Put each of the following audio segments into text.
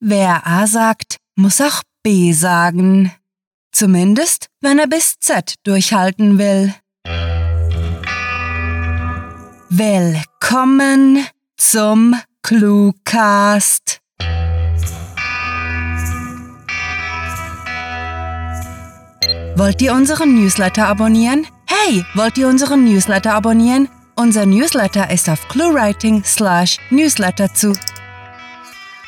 wer A sagt, muss auch B sagen. Zumindest, wenn er bis Z durchhalten will. Willkommen zum Cluecast. Wollt ihr unseren Newsletter abonnieren? Hey, wollt ihr unseren Newsletter abonnieren? Unser Newsletter ist auf cluewriting slash newsletter zu.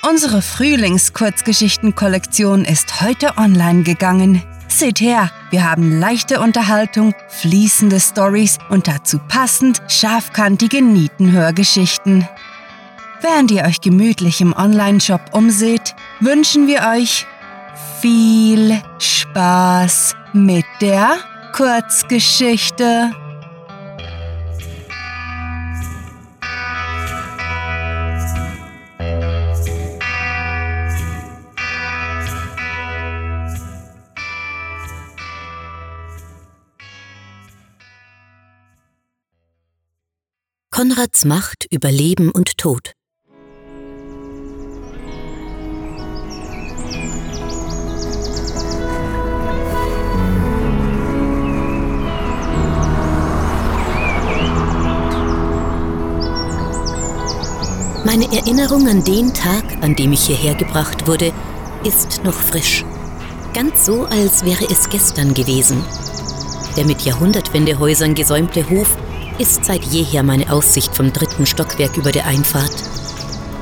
Unsere Frühlings-Kurzgeschichten-Kollektion ist heute online gegangen. Seht her, wir haben leichte Unterhaltung, fließende Stories und dazu passend scharfkantige Nietenhörgeschichten. Während ihr euch gemütlich im Online-Shop umseht, wünschen wir euch viel Spaß mit der Kurzgeschichte. Konrads Macht über Leben und Tod. Meine Erinnerung an den Tag, an dem ich hierher gebracht wurde, ist noch frisch. Ganz so, als wäre es gestern gewesen. Der mit Jahrhundertwendehäusern gesäumte Hof ist seit jeher meine Aussicht vom dritten Stockwerk über der Einfahrt.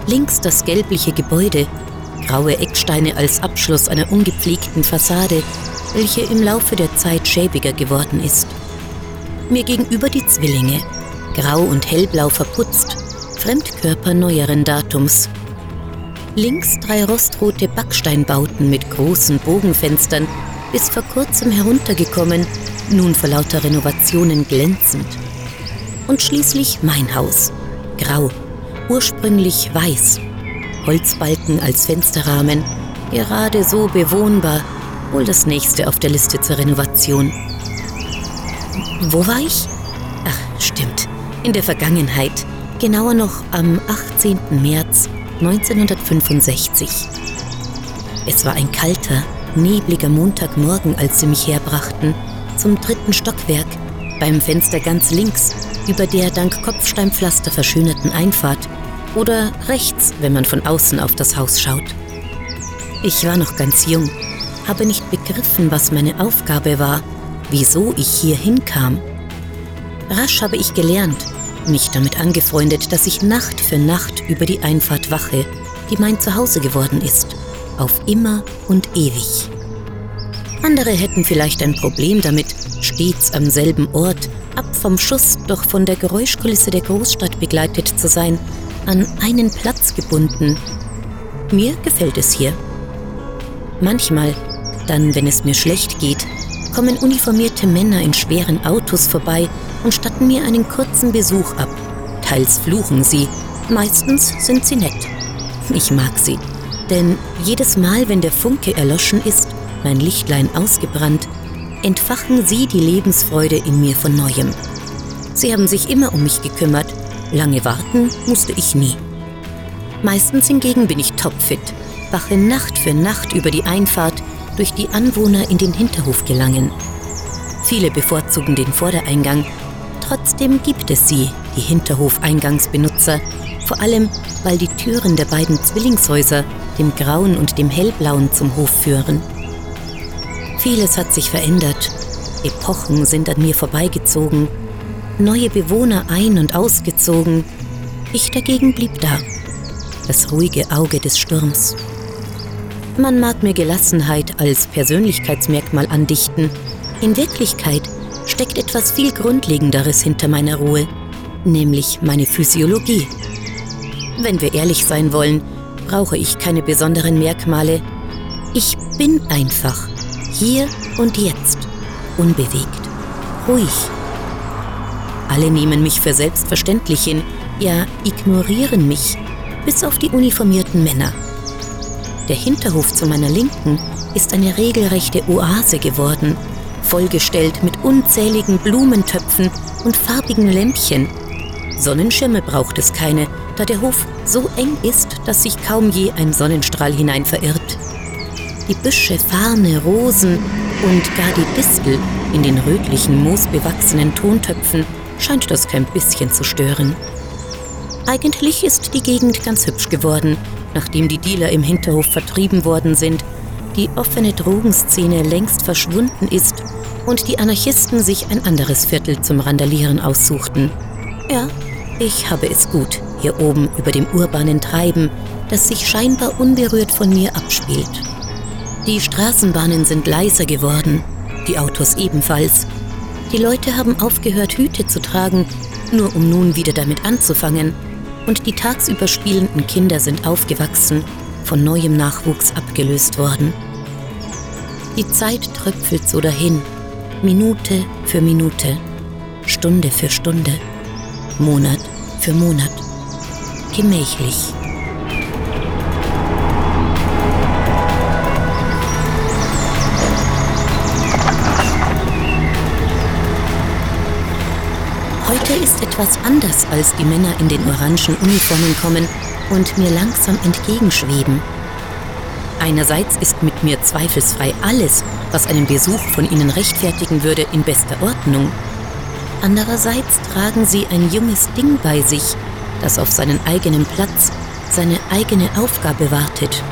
Links das gelbliche Gebäude, graue Ecksteine als Abschluss einer ungepflegten Fassade, welche im Laufe der Zeit schäbiger geworden ist. Mir gegenüber die Zwillinge, grau und hellblau verputzt, Fremdkörper neueren Datums. Links drei rostrote Backsteinbauten mit großen Bogenfenstern, bis vor kurzem heruntergekommen, nun vor lauter Renovationen glänzend. Und schließlich mein Haus, grau, ursprünglich weiß, Holzbalken als Fensterrahmen, gerade so bewohnbar, wohl das nächste auf der Liste zur Renovation. Wo war ich? Ach, stimmt, in der Vergangenheit genauer noch am 18. März 1965. Es war ein kalter, nebliger Montagmorgen, als sie mich herbrachten, zum dritten Stockwerk, beim Fenster ganz links, über der dank Kopfsteinpflaster verschönerten Einfahrt oder rechts, wenn man von außen auf das Haus schaut. Ich war noch ganz jung, habe nicht begriffen, was meine Aufgabe war, wieso ich hier hinkam. Rasch habe ich gelernt, mich damit angefreundet, dass ich Nacht für Nacht über die Einfahrt wache, die mein Zuhause geworden ist, auf immer und ewig. Andere hätten vielleicht ein Problem damit, stets am selben Ort, ab vom Schuss, doch von der Geräuschkulisse der Großstadt begleitet zu sein, an einen Platz gebunden. Mir gefällt es hier. Manchmal, dann wenn es mir schlecht geht, kommen uniformierte Männer in schweren Autos vorbei und statten mir einen kurzen Besuch ab. Teils fluchen sie, meistens sind sie nett. Ich mag sie, denn jedes Mal, wenn der Funke erloschen ist, mein Lichtlein ausgebrannt, entfachen sie die Lebensfreude in mir von neuem. Sie haben sich immer um mich gekümmert, lange warten musste ich nie. Meistens hingegen bin ich topfit, wache Nacht für Nacht über die Einfahrt, durch die Anwohner in den Hinterhof gelangen. Viele bevorzugen den Vordereingang, Trotzdem gibt es sie, die Hinterhofeingangsbenutzer, vor allem weil die Türen der beiden Zwillingshäuser, dem grauen und dem hellblauen, zum Hof führen. Vieles hat sich verändert, Epochen sind an mir vorbeigezogen, neue Bewohner ein- und ausgezogen, ich dagegen blieb da, das ruhige Auge des Sturms. Man mag mir Gelassenheit als Persönlichkeitsmerkmal andichten, in Wirklichkeit steckt etwas viel Grundlegenderes hinter meiner Ruhe, nämlich meine Physiologie. Wenn wir ehrlich sein wollen, brauche ich keine besonderen Merkmale. Ich bin einfach, hier und jetzt, unbewegt, ruhig. Alle nehmen mich für selbstverständlich hin, ja ignorieren mich, bis auf die uniformierten Männer. Der Hinterhof zu meiner Linken ist eine regelrechte Oase geworden, vollgestellt mit unzähligen Blumentöpfen und farbigen Lämpchen. Sonnenschirme braucht es keine, da der Hof so eng ist, dass sich kaum je ein Sonnenstrahl hinein verirrt. Die Büsche, Farne, Rosen und gar die Distel in den rötlichen, moosbewachsenen Tontöpfen scheint das kein bisschen zu stören. Eigentlich ist die Gegend ganz hübsch geworden, nachdem die Dealer im Hinterhof vertrieben worden sind, die offene Drogenszene längst verschwunden ist und die Anarchisten sich ein anderes Viertel zum Randalieren aussuchten. Ja, ich habe es gut hier oben über dem urbanen Treiben, das sich scheinbar unberührt von mir abspielt. Die Straßenbahnen sind leiser geworden, die Autos ebenfalls. Die Leute haben aufgehört, Hüte zu tragen, nur um nun wieder damit anzufangen. Und die tagsüber spielenden Kinder sind aufgewachsen, von neuem Nachwuchs abgelöst worden. Die Zeit tröpfelt so dahin, Minute für Minute, Stunde für Stunde, Monat für Monat, gemächlich. Heute ist etwas anders, als die Männer in den orangen Uniformen kommen und mir langsam entgegenschweben. Einerseits ist mit mir zweifelsfrei alles, was einen Besuch von ihnen rechtfertigen würde, in bester Ordnung. Andererseits tragen sie ein junges Ding bei sich, das auf seinen eigenen Platz, seine eigene Aufgabe wartet.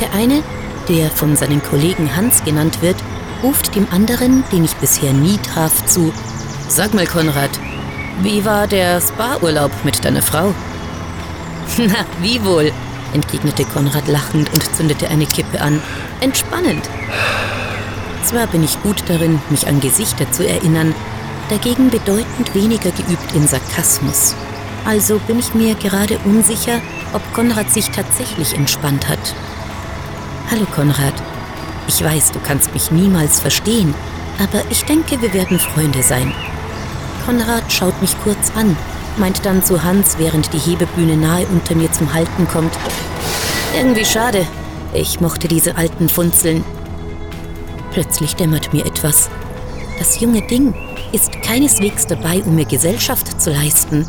Der eine, der von seinen Kollegen Hans genannt wird, ruft dem anderen, den ich bisher nie traf, zu Sag mal, Konrad, wie war der Spa-Urlaub mit deiner Frau? Na, wie wohl, entgegnete Konrad lachend und zündete eine Kippe an. Entspannend. Zwar bin ich gut darin, mich an Gesichter zu erinnern, dagegen bedeutend weniger geübt in Sarkasmus. Also bin ich mir gerade unsicher, ob Konrad sich tatsächlich entspannt hat. Hallo Konrad, ich weiß, du kannst mich niemals verstehen, aber ich denke, wir werden Freunde sein. Konrad schaut mich kurz an, meint dann zu Hans, während die Hebebühne nahe unter mir zum Halten kommt. Irgendwie schade. Ich mochte diese alten Funzeln. Plötzlich dämmert mir etwas. Das junge Ding ist keineswegs dabei, um mir Gesellschaft zu leisten,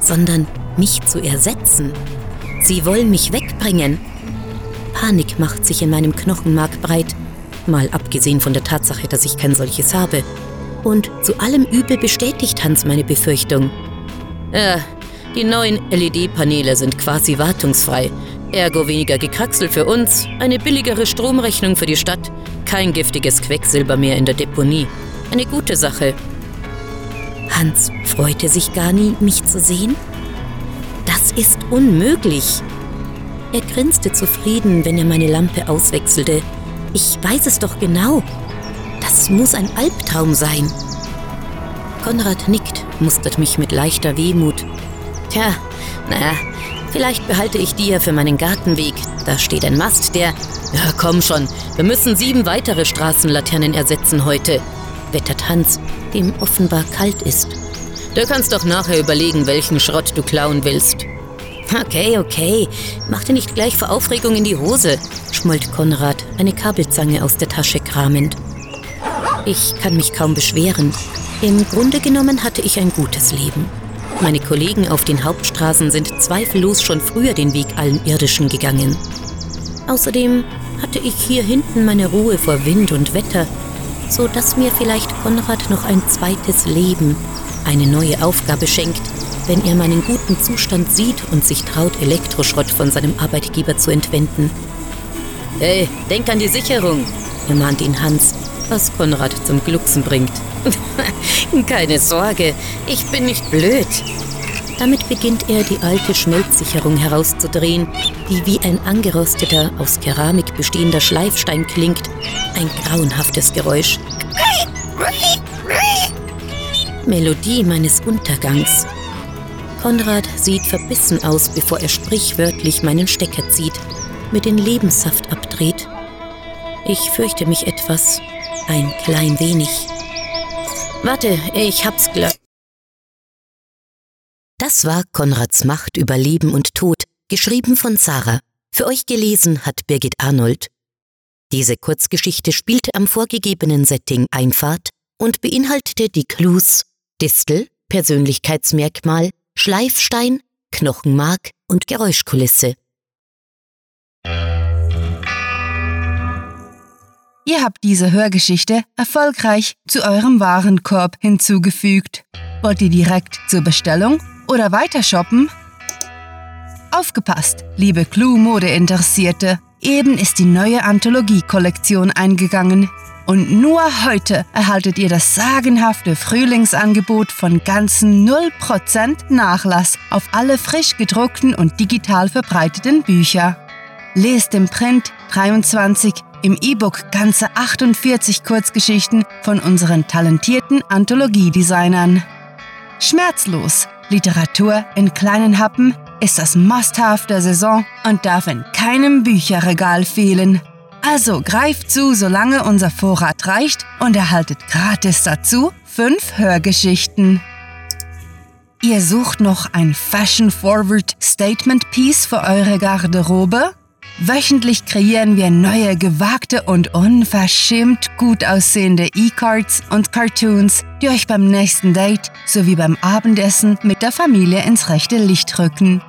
sondern mich zu ersetzen. Sie wollen mich wegbringen. Panik macht sich in meinem Knochenmark breit, mal abgesehen von der Tatsache, dass ich kein solches habe. Und zu allem Übel bestätigt Hans meine Befürchtung. Ja, die neuen LED-Paneele sind quasi wartungsfrei. Ergo weniger Gekraxel für uns, eine billigere Stromrechnung für die Stadt, kein giftiges Quecksilber mehr in der Deponie. Eine gute Sache. Hans freute sich gar nie, mich zu sehen? Das ist unmöglich. Er grinste zufrieden, wenn er meine Lampe auswechselte. Ich weiß es doch genau. Das muss ein Albtraum sein. Konrad nickt, mustert mich mit leichter Wehmut. Tja, naja, vielleicht behalte ich die ja für meinen Gartenweg. Da steht ein Mast, der... Ja, komm schon, wir müssen sieben weitere Straßenlaternen ersetzen heute, wettert Hans, dem offenbar kalt ist. Du kannst doch nachher überlegen, welchen Schrott du klauen willst. Okay, okay, mach dir nicht gleich vor Aufregung in die Hose, schmollt Konrad, eine Kabelzange aus der Tasche kramend. Ich kann mich kaum beschweren. Im Grunde genommen hatte ich ein gutes Leben. Meine Kollegen auf den Hauptstraßen sind zweifellos schon früher den Weg allen Irdischen gegangen. Außerdem hatte ich hier hinten meine Ruhe vor Wind und Wetter, so dass mir vielleicht Konrad noch ein zweites Leben, eine neue Aufgabe schenkt, wenn er meinen guten Zustand sieht und sich traut, Elektroschrott von seinem Arbeitgeber zu entwenden. Hey, denk an die Sicherung, ermahnt ihn Hans, was Konrad zum Glucksen bringt. Keine Sorge, ich bin nicht blöd. Damit beginnt er, die alte Schmelzsicherung herauszudrehen, die wie ein angerosteter, aus Keramik bestehender Schleifstein klingt. Ein grauenhaftes Geräusch. Melodie meines Untergangs. Konrad sieht verbissen aus, bevor er sprichwörtlich meinen Stecker zieht, mir den Lebenssaft abdreht. Ich fürchte mich etwas, ein klein wenig. Warte, ich hab's gleich. Das war Konrads Macht über Leben und Tod, geschrieben von Sarah. Für euch gelesen hat Birgit Arnold. Diese Kurzgeschichte spielte am vorgegebenen Setting Einfahrt und beinhaltete die Clues Distel, Persönlichkeitsmerkmal, Schleifstein, Knochenmark und Geräuschkulisse. Ihr habt diese Hörgeschichte erfolgreich zu eurem Warenkorb hinzugefügt. Wollt ihr direkt zur Bestellung oder weiter shoppen? Aufgepasst, liebe Clue-Mode-Interessierte! Eben ist die neue Anthologie-Kollektion eingegangen. Und nur heute erhaltet ihr das sagenhafte Frühlingsangebot von ganzen 0% Nachlass auf alle frisch gedruckten und digital verbreiteten Bücher. Lest im Print 23, im E-Book ganze 48 Kurzgeschichten von unseren talentierten Anthologiedesignern. Schmerzlos, Literatur in kleinen Happen ist das Must-Have der Saison und darf in keinem Bücherregal fehlen. Also greift zu, solange unser Vorrat reicht und erhaltet gratis dazu fünf Hörgeschichten. Ihr sucht noch ein Fashion-Forward Statement Piece für eure Garderobe? Wöchentlich kreieren wir neue, gewagte und unverschämt gut aussehende E-Cards und Cartoons, die euch beim nächsten Date sowie beim Abendessen mit der Familie ins rechte Licht rücken.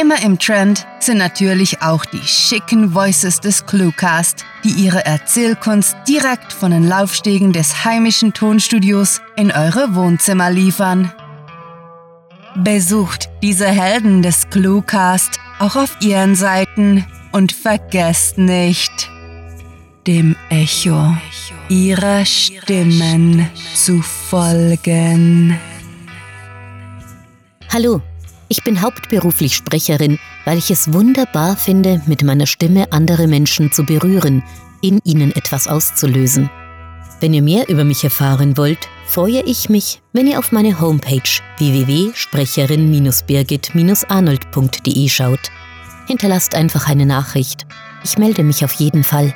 Immer im Trend sind natürlich auch die schicken Voices des Cluecast, die ihre Erzählkunst direkt von den Laufstegen des heimischen Tonstudios in eure Wohnzimmer liefern. Besucht diese Helden des Cluecast auch auf ihren Seiten und vergesst nicht, dem Echo ihrer Stimmen zu folgen. Hallo, ich bin hauptberuflich Sprecherin, weil ich es wunderbar finde, mit meiner Stimme andere Menschen zu berühren, in ihnen etwas auszulösen. Wenn ihr mehr über mich erfahren wollt, freue ich mich, wenn ihr auf meine Homepage www.sprecherin-birgit-arnold.de schaut. Hinterlasst einfach eine Nachricht. Ich melde mich auf jeden Fall.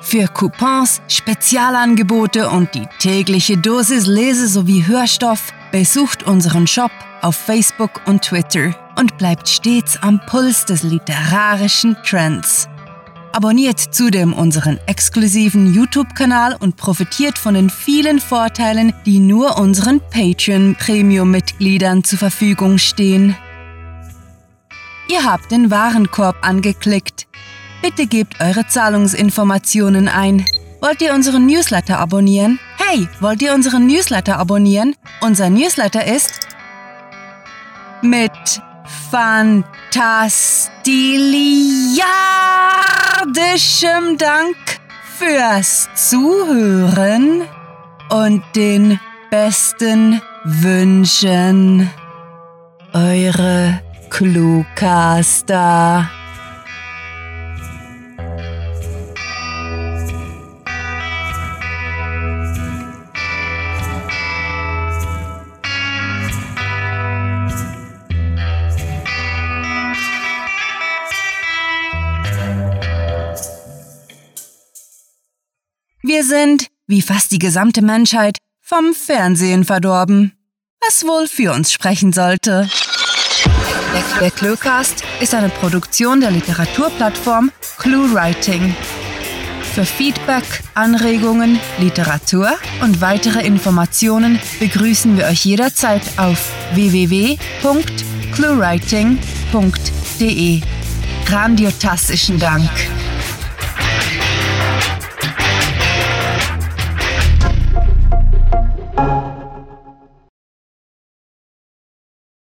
Für Coupons, Spezialangebote und die tägliche Dosis Lese- sowie Hörstoff besucht unseren Shop auf Facebook und Twitter und bleibt stets am Puls des literarischen Trends. Abonniert zudem unseren exklusiven YouTube-Kanal und profitiert von den vielen Vorteilen, die nur unseren Patreon-Premium-Mitgliedern zur Verfügung stehen. Ihr habt den Warenkorb angeklickt. Bitte gebt eure Zahlungsinformationen ein. Wollt ihr unseren Newsletter abonnieren? Hey, wollt ihr unseren Newsletter abonnieren? Unser Newsletter ist mit fantastiliardischem Dank fürs Zuhören und den besten Wünschen. Eure Cluecaster. Wir sind, wie fast die gesamte Menschheit, vom Fernsehen verdorben. Was wohl für uns sprechen sollte. Der Cluecast ist eine Produktion der Literaturplattform ClueWriting. Für Feedback, Anregungen, Literatur und weitere Informationen begrüßen wir euch jederzeit auf www.cluewriting.de. Grandiotastischen Dank.